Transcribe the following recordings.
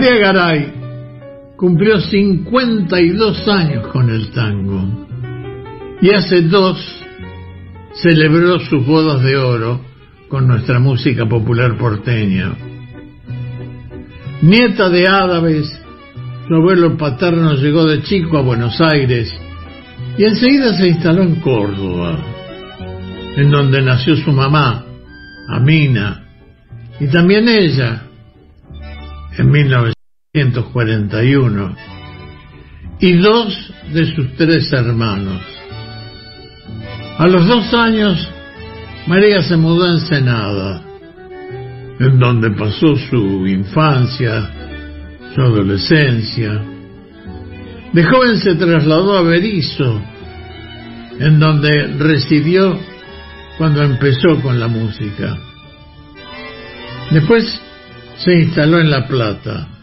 María Garay cumplió 52 años con el tango y hace dos celebró sus bodas de oro con nuestra música popular porteña. Nieta de árabes, su abuelo paterno llegó de chico a Buenos Aires y enseguida se instaló en Córdoba, en donde nació su mamá, Amina, y también ella, en 1941 y dos de sus tres hermanos. A los dos años, María se mudó a Ensenada, en donde pasó su infancia, su adolescencia. De joven se trasladó a Berizo, en donde residió cuando empezó con la música. Después se instaló en La Plata.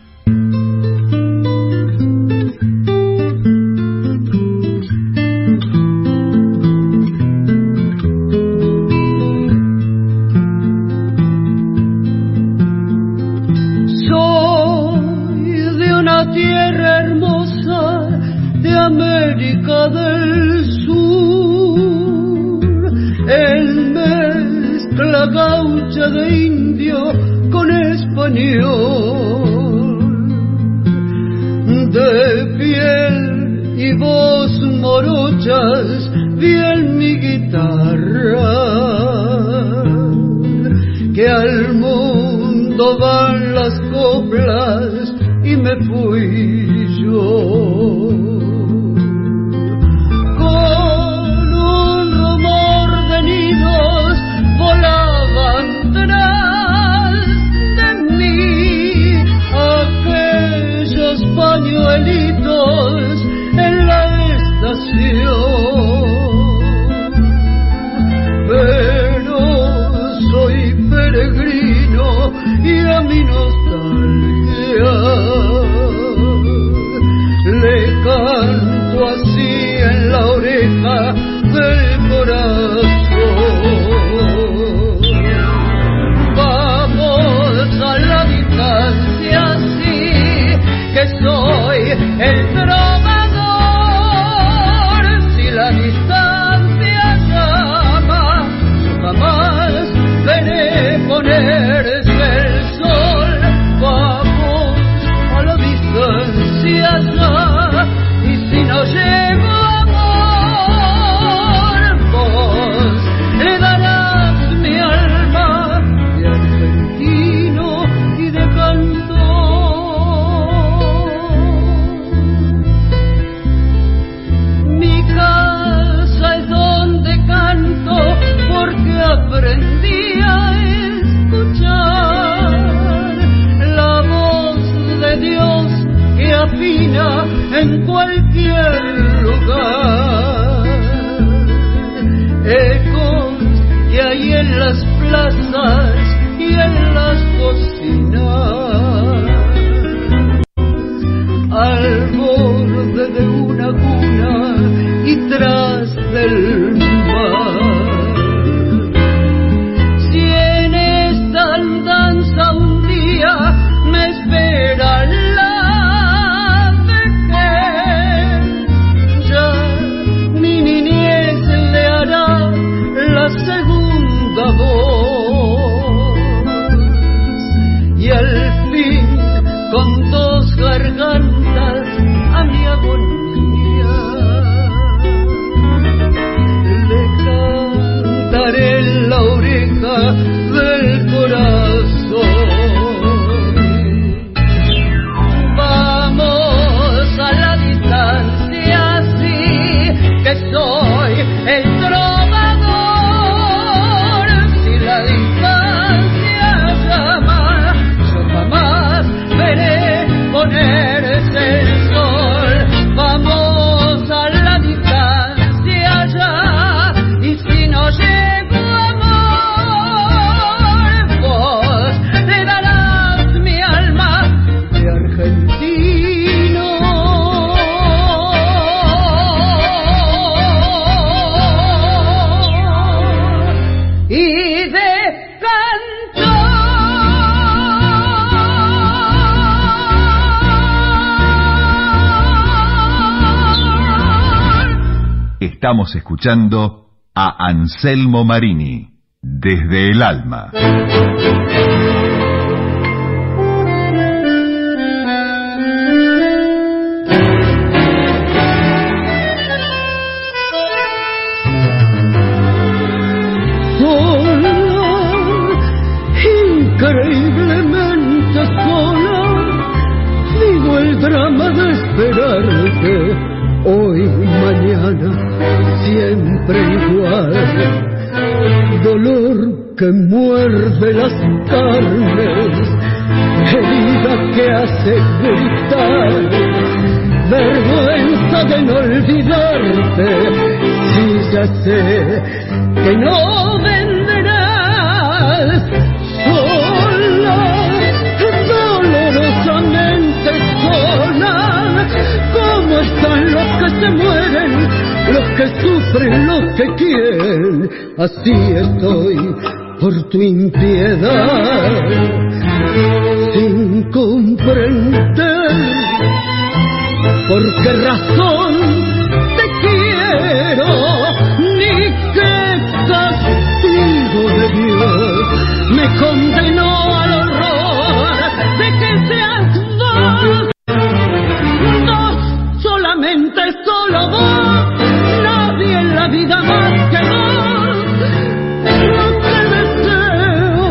fui yo. Estamos escuchando a Anselmo Marini, desde el alma. Siempre igual. Dolor que muerde las carnes, herida que hace gritar, vergüenza de no olvidarte, si ya sé que no vendrás que sufren, los que quieren. Así estoy por tu impiedad, sin comprender por qué razón te quiero, ni qué castigo de Dios me condenó al horror de que seas vos. solo vos, nadie en vida más que vos. Lo que deseo,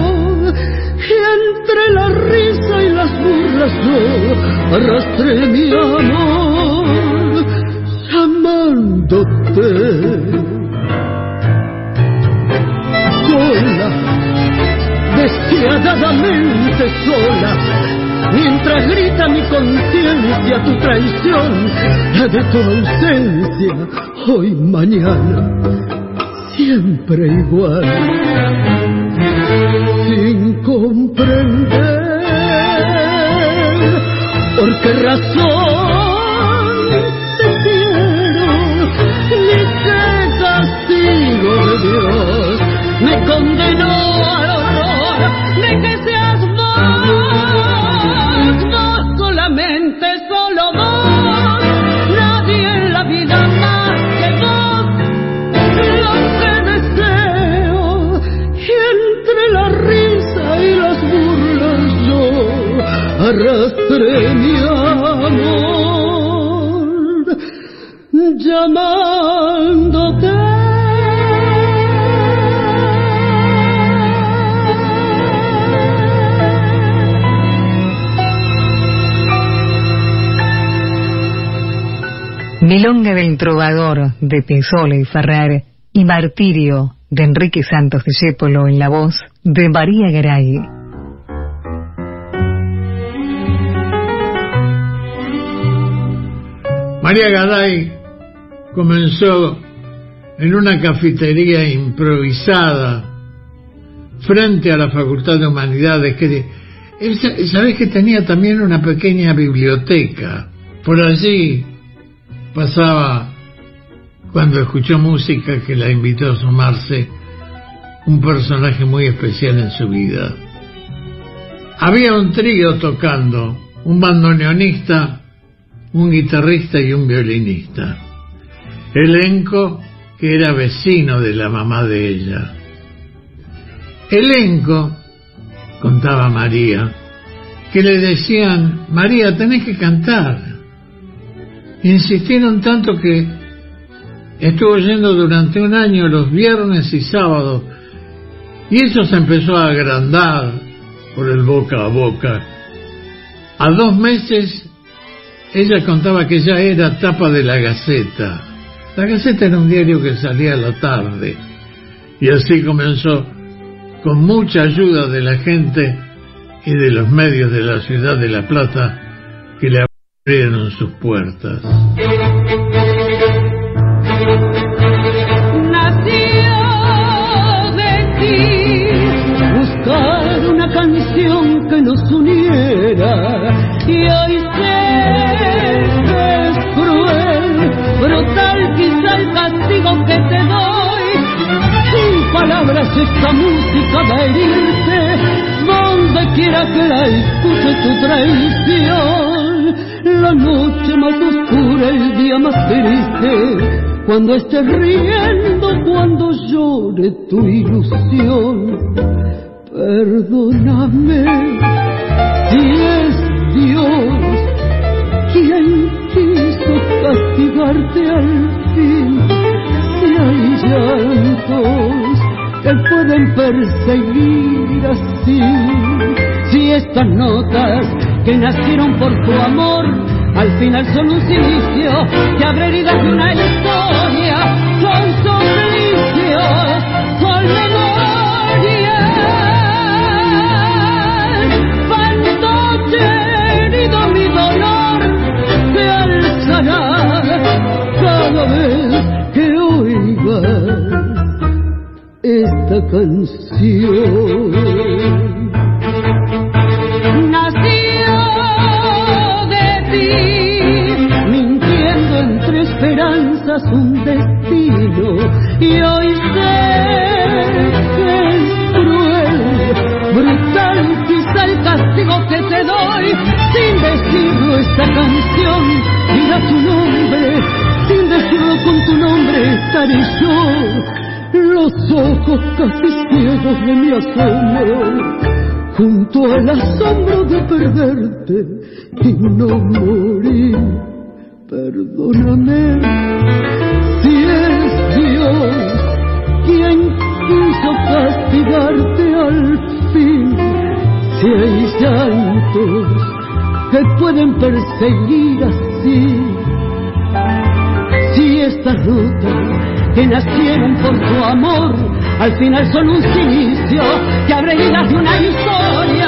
y entre la risa y las burlas yo arrastré mi amor, llamándote. Sola, despiadadamente sola mientras grita mi conciencia tu traición, de tu ausencia, hoy, mañana, siempre igual, sin comprender por qué razón Milonga del Trovador de Pesola y Ferrer y Martirio de Enrique Santos de Yépolo en la voz de María Garay. María Garay comenzó en una cafetería improvisada frente a la Facultad de Humanidades que sabes que tenía también una pequeña biblioteca por allí pasaba cuando escuchó música que la invitó a sumarse un personaje muy especial en su vida. Había un trío tocando, un bandoneonista, un guitarrista y un violinista. Elenco que era vecino de la mamá de ella. Elenco, contaba María, que le decían, María, tenés que cantar. Insistieron tanto que estuvo yendo durante un año los viernes y sábados y eso se empezó a agrandar por el boca a boca. A dos meses ella contaba que ya era tapa de la Gaceta. La Gaceta era un diario que salía a la tarde y así comenzó con mucha ayuda de la gente y de los medios de la ciudad de La Plata que le abrieron sus puertas. Nació de ti buscar una canción que nos uniera y hoy sé que es cruel, brutal quizá el castigo que te doy. Sin palabras esta música va a herirte, donde quiera que la escuche tu traición la noche más oscura, el día más triste, cuando estés riendo, cuando llore tu ilusión. Perdóname si es Dios quien quiso castigarte al fin. Si hay llantos que pueden perseguir así, si estas notas que nacieron por tu amor al final son un silicio que abre heridas de una historia, son suplicios, son memorias. Fantoche herido mi dolor se alzará cada vez que oigas esta canción. Un destino. Y hoy sé que es cruel, brutal quizá el castigo que te doy. Sin decirlo esta canción mira tu nombre. Sin decirlo con tu nombre estaré yo. Los ojos casi ciegos de mi asombro junto al asombro de perderte y no morir Perdóname si es Dios quien quiso castigarte al fin. Si hay llantos que pueden perseguir así. Si estas rutas que nacieron por tu amor al final son un silicio que abre de una historia,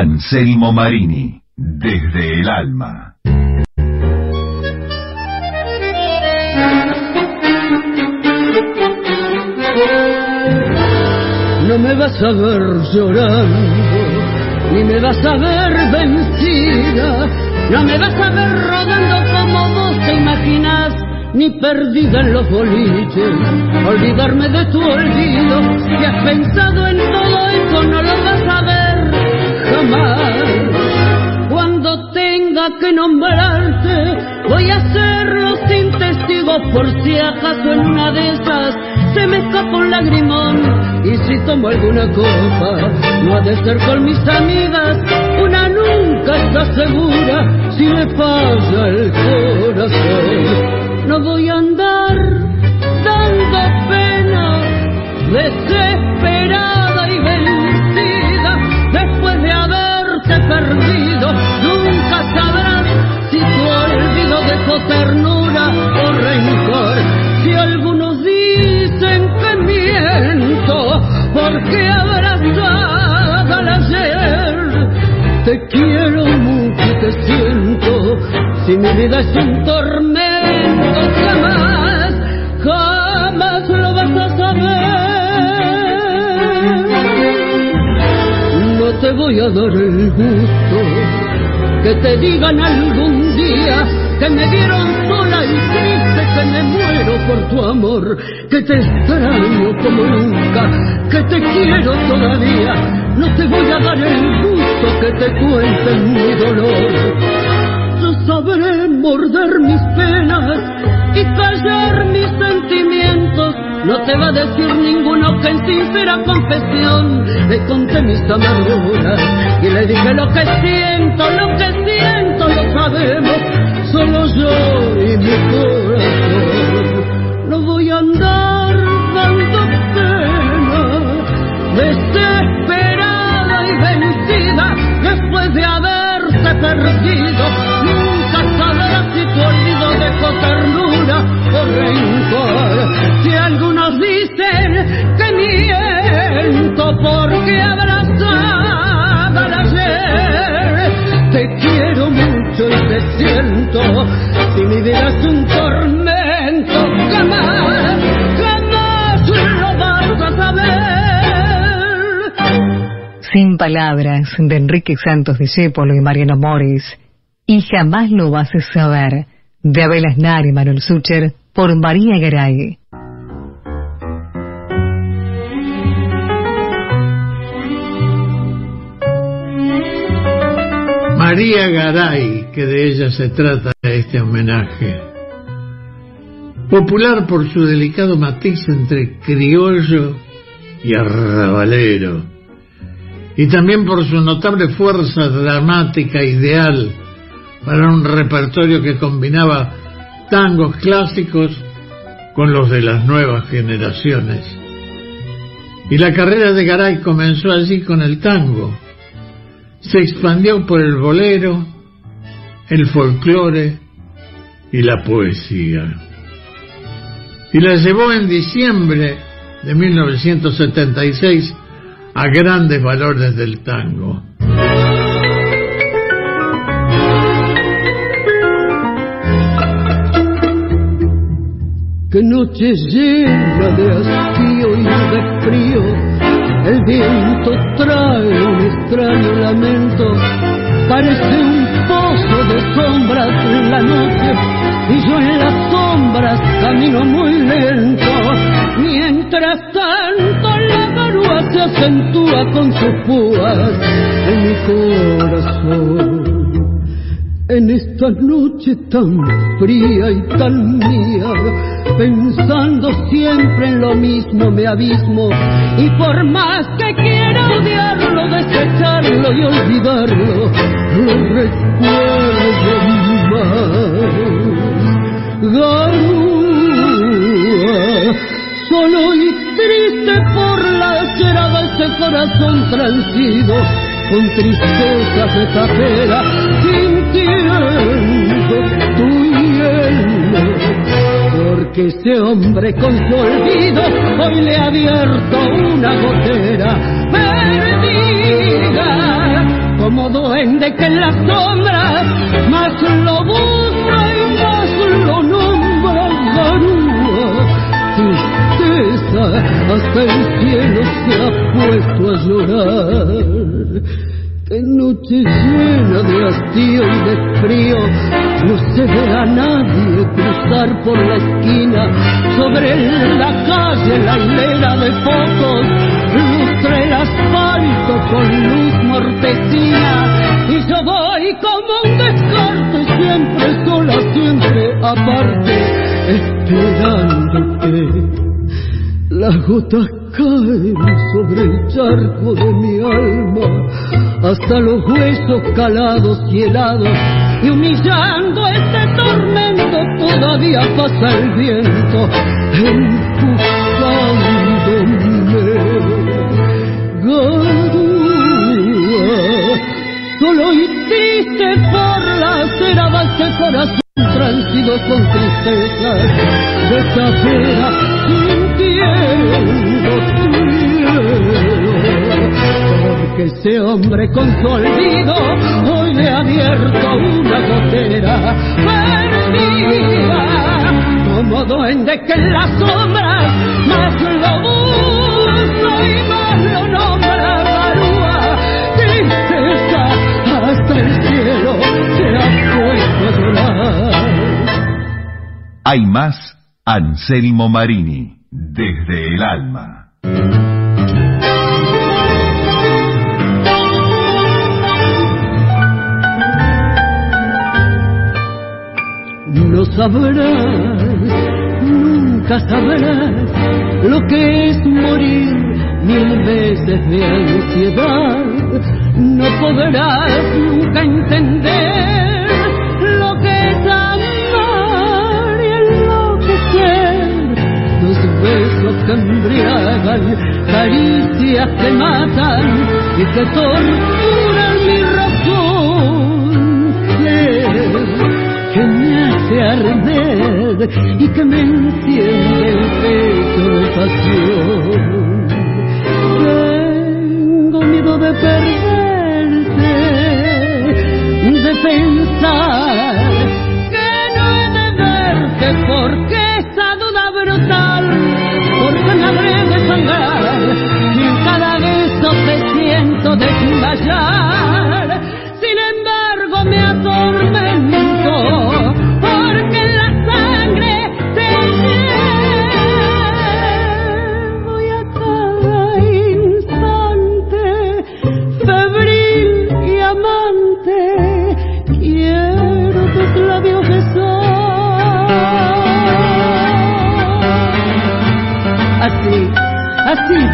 Anselmo Marini, desde el alma. No me vas a ver llorando, ni me vas a ver vencida, no me vas a ver rodando como vos te imaginas, ni perdida en los boliches, olvidarme de tu olvido, que has pensado en todo eso, no lo vas a ver Cuando tenga que nombrarte, voy a hacerlo sin testigos por si acaso en una de esas se me escapa un lagrimón. Y si tomo alguna copa no ha de ser con mis amigas. Una nunca está segura si me falla el corazón. No voy a andar dando pena desesperada ternura o rencor. Si algunos dicen que miento porque abrazada al ayer te quiero mucho y te siento. Si mi vida es un tormento jamás jamás lo vas a saber. No te voy a dar el gusto que te digan algún día que me vieron sola y triste, que me muero por tu amor, que te extraño como nunca, que te quiero todavía. No te voy a dar el gusto que te cuenten mi dolor. Yo sabré morder mis penas y callar mis sentimientos. No te va a decir ninguno que en sincera confesión le conté mis amarguras y le dije lo que siento, lo que siento, lo sabemos, solo yo y mi corazón. No voy a andar dando pena, desesperada y vencida, después de haberte perdido. Nunca sabrás si tu olvido dejó ternura o rencor. Si algunos dicen que miento porque abrazada Si mi vida un tormento, jamás, jamás lo vas a saber. Sin palabras de Enrique Santos Discépolo y Mariano Mores. Y jamás lo vas a saber de Abel Aznar y Manuel Sucher por María Garay. María Garay, que de ella se trata este homenaje. Popular por su delicado matiz entre criollo y arrabalero, y también por su notable fuerza dramática ideal para un repertorio que combinaba tangos clásicos con los de las nuevas generaciones. Y la carrera de Garay comenzó allí con el tango. Se expandió por el bolero, el folclore y la poesía. Y la llevó en diciembre de 1976 a grandes valores del tango. Qué noche llena de hastío y de frío, el viento trae un extraño lamento, parece un pozo de sombras en la noche, y yo en las sombras camino muy lento, mientras tanto la garúa se acentúa con sus púas en mi corazón. En esta noche tan fría y tan mía, pensando siempre en lo mismo me abismo, y por más que quiera odiarlo, desecharlo y olvidarlo, lo recuerdo más. Garúa, solo y triste por la acera de ese corazón transido, con tristeza desapera, sintiendo tu hielo. Porque ese hombre con su olvido hoy le ha abierto una gotera perdida, como duende que en las sombras más lo busca y más lo nombra garúa. Tristeza, hasta el cielo se ha puesto a llorar. Qué noche llena de hastío y de frío, no se ve a nadie cruzar por la esquina, sobre la calle la hilera de focos, lustra el asfalto con luz mortecina, y yo voy como un descarte, siempre sola, siempre aparte, esperándote. Las gotas caen sobre el charco de mi alma, hasta los huesos calados y helados, y humillando este tormento todavía pasa el viento, empujándome. Garúa, solo y triste por la acera va este corazón transido con tristeza, desapera sintiendo tu. Porque ese hombre con su olvido hoy le ha abierto una gotera perdida, como duende que en las sombras más lo busca y más lo nombra garúa. Tristeza hasta el cielo se ha puesto a llorar. Hay más Anselmo Marini, desde el alma. No sabrás, nunca sabrás lo que es morir mil veces de ansiedad. No podrás nunca entender lo que es amar y enloquecer. Los besos que embriagan, caricias que matan y que torturan y que me enciende el pecho de pasión. Tengo miedo de perderte, de pensar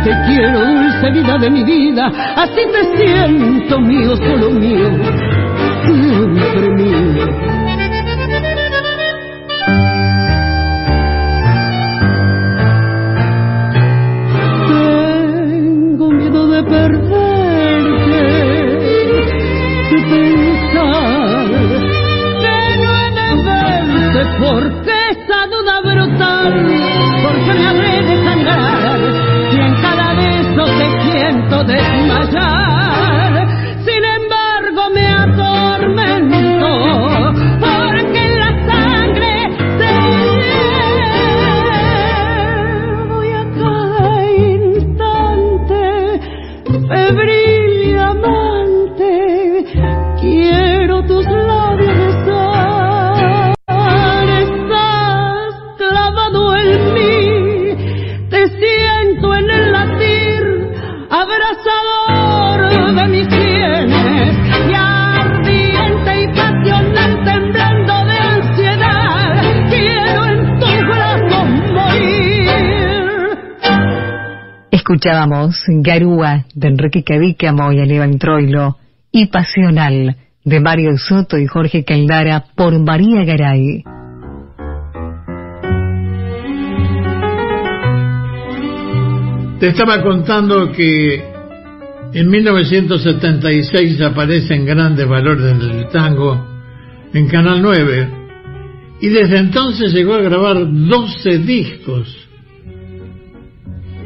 te quiero, dulce vida de mi vida, así te siento mío, solo mío, siempre mío. Escuchábamos Garúa de Enrique Cadícamo y Aníbal Troilo y Pasional de Mario Soto y Jorge Caldara por María Garay. Te estaba contando que en 1976 aparecen grandes valores del tango en Canal 9 y desde entonces llegó a grabar 12 discos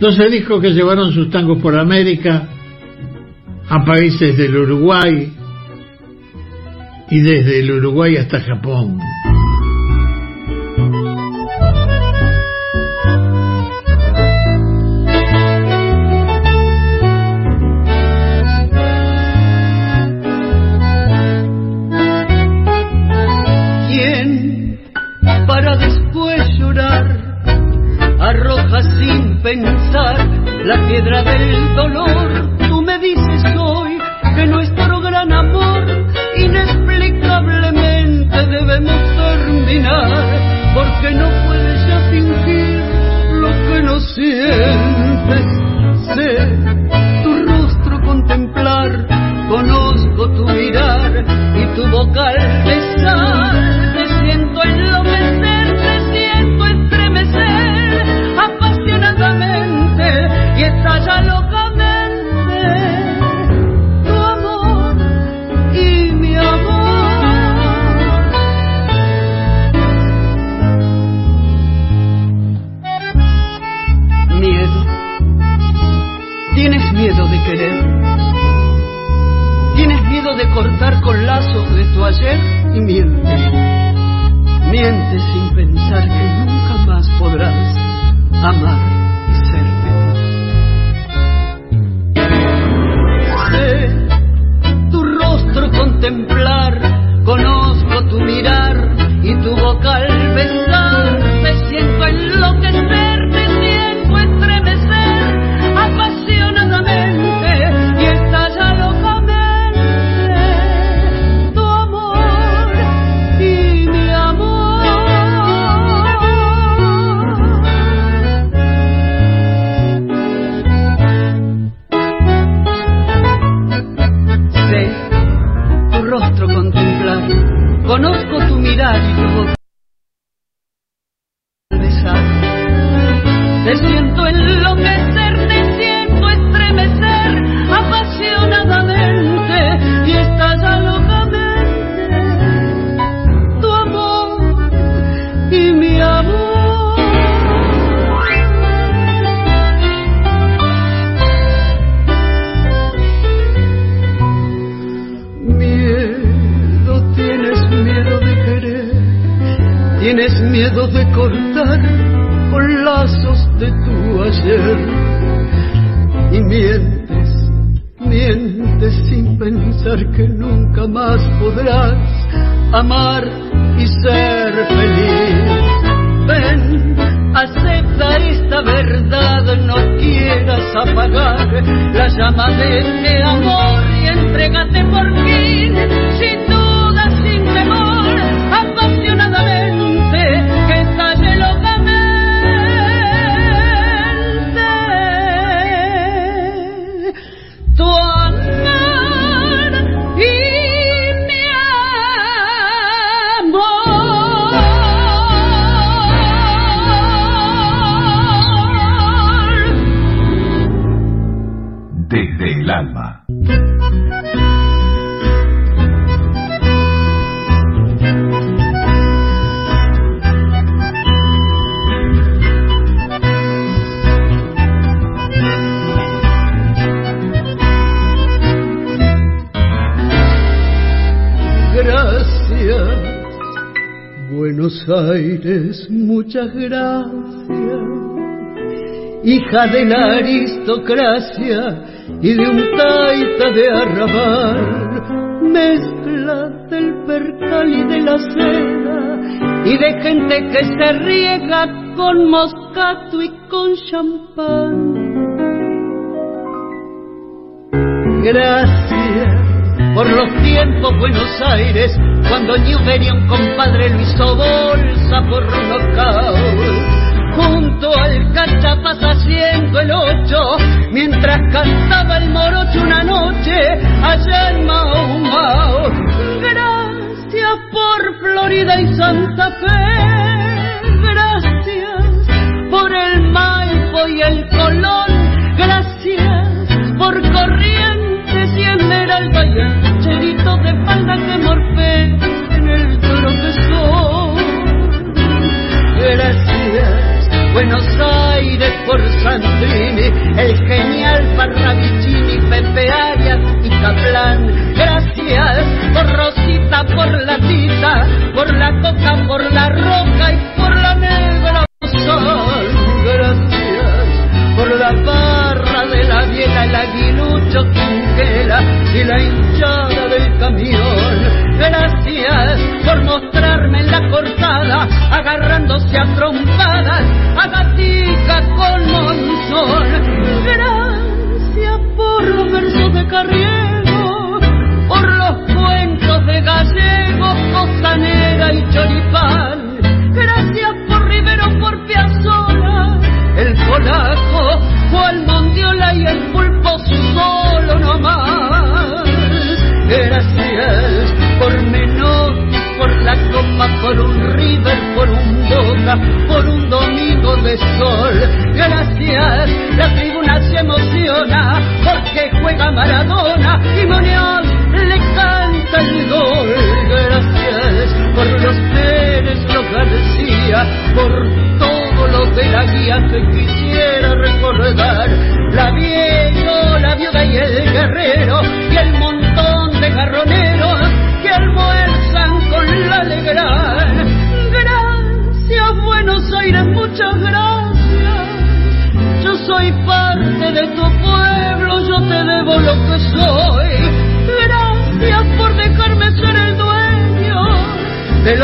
12 discos que llevaron sus tangos por América, a países del Uruguay y desde el Uruguay hasta Japón. Pensar la piedra del dolor. Tú me dices hoy que nuestro gran amor inexplicablemente debemos terminar, porque no puedes ya fingir lo que no sientes. Sé tu rostro contemplar, conozco tu mirar y tu boca al besar, ayer y mientes, mientes sin pensar que nunca más podrás amar miedo de cortar con lazos de tu ayer. Y mientes, mientes sin pensar que nunca más podrás amar on Aires, muchas gracias, hija de la aristocracia y de un taita de arrabal, mezcla del percal y de la seda, y de gente que se riega con moscato y con champán. Gracias por los tiempos Buenos Aires, cuando Newbery un compadre lo hizo bolsa por nocaut. Junto al cachapaz haciendo el ocho, mientras cantaba el morocho una noche allá en Mao Mao. Gracias por Florida y Santa Fe, gracias por el Maipo y el Colón, gracias por Corrientes en el profesor. Gracias, Buenos Aires por Sandrini, el genial Parravicini, Pepe Arias y Caplan. Gracias por Rosita, por la tita, por la coca, por la roca y por la negra sol. Gracias por la barra de la viela, el aguilucho quinquela y la agarrándose a trompadas, a gatica con monzón. Gracias por los versos de Carriego, por los cuentos de Gallego, Costanera y Choripán. Por un River, por un Boca, por un domingo de sol. Gracias, la tribuna se emociona porque juega Maradona y Muñoz le canta el gol. Gracias por los Pérez, los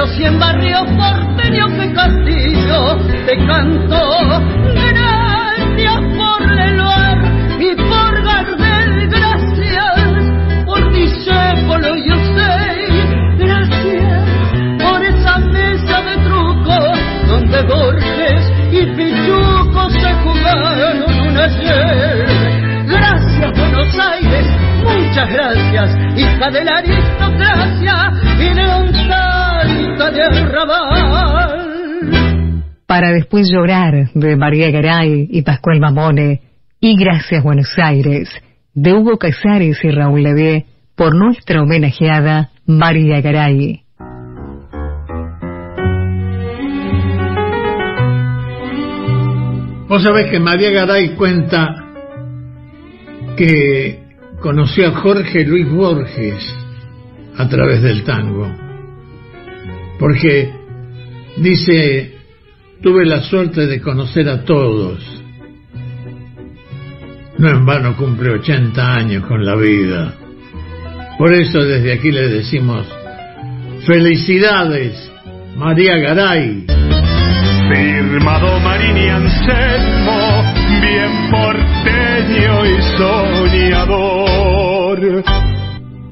los cien barrios porteños que Castillo te cantó. Gracias por Leloir y por Gardel, gracias por Discépolo y Osei, gracias por esa mesa de trucos donde Borges y Pichuco se jugaron un ayer. Gracias Buenos Aires, muchas gracias, hija de la aristocracia y de un arrabal. Para después llorar de María Garay y Pascual Mamone y Gracias Buenos Aires de Hugo Casares y Raúl Levé por nuestra homenajeada María Garay. Vos sabés que María Garay cuenta que conoció a Jorge Luis Borges a través del tango. Porque dice, tuve la suerte de conocer a todos. No en vano cumple 80 años con la vida. Por eso desde aquí le decimos, felicidades, María Garay. Firmado Marini Anselmo, bien porteño y soñador.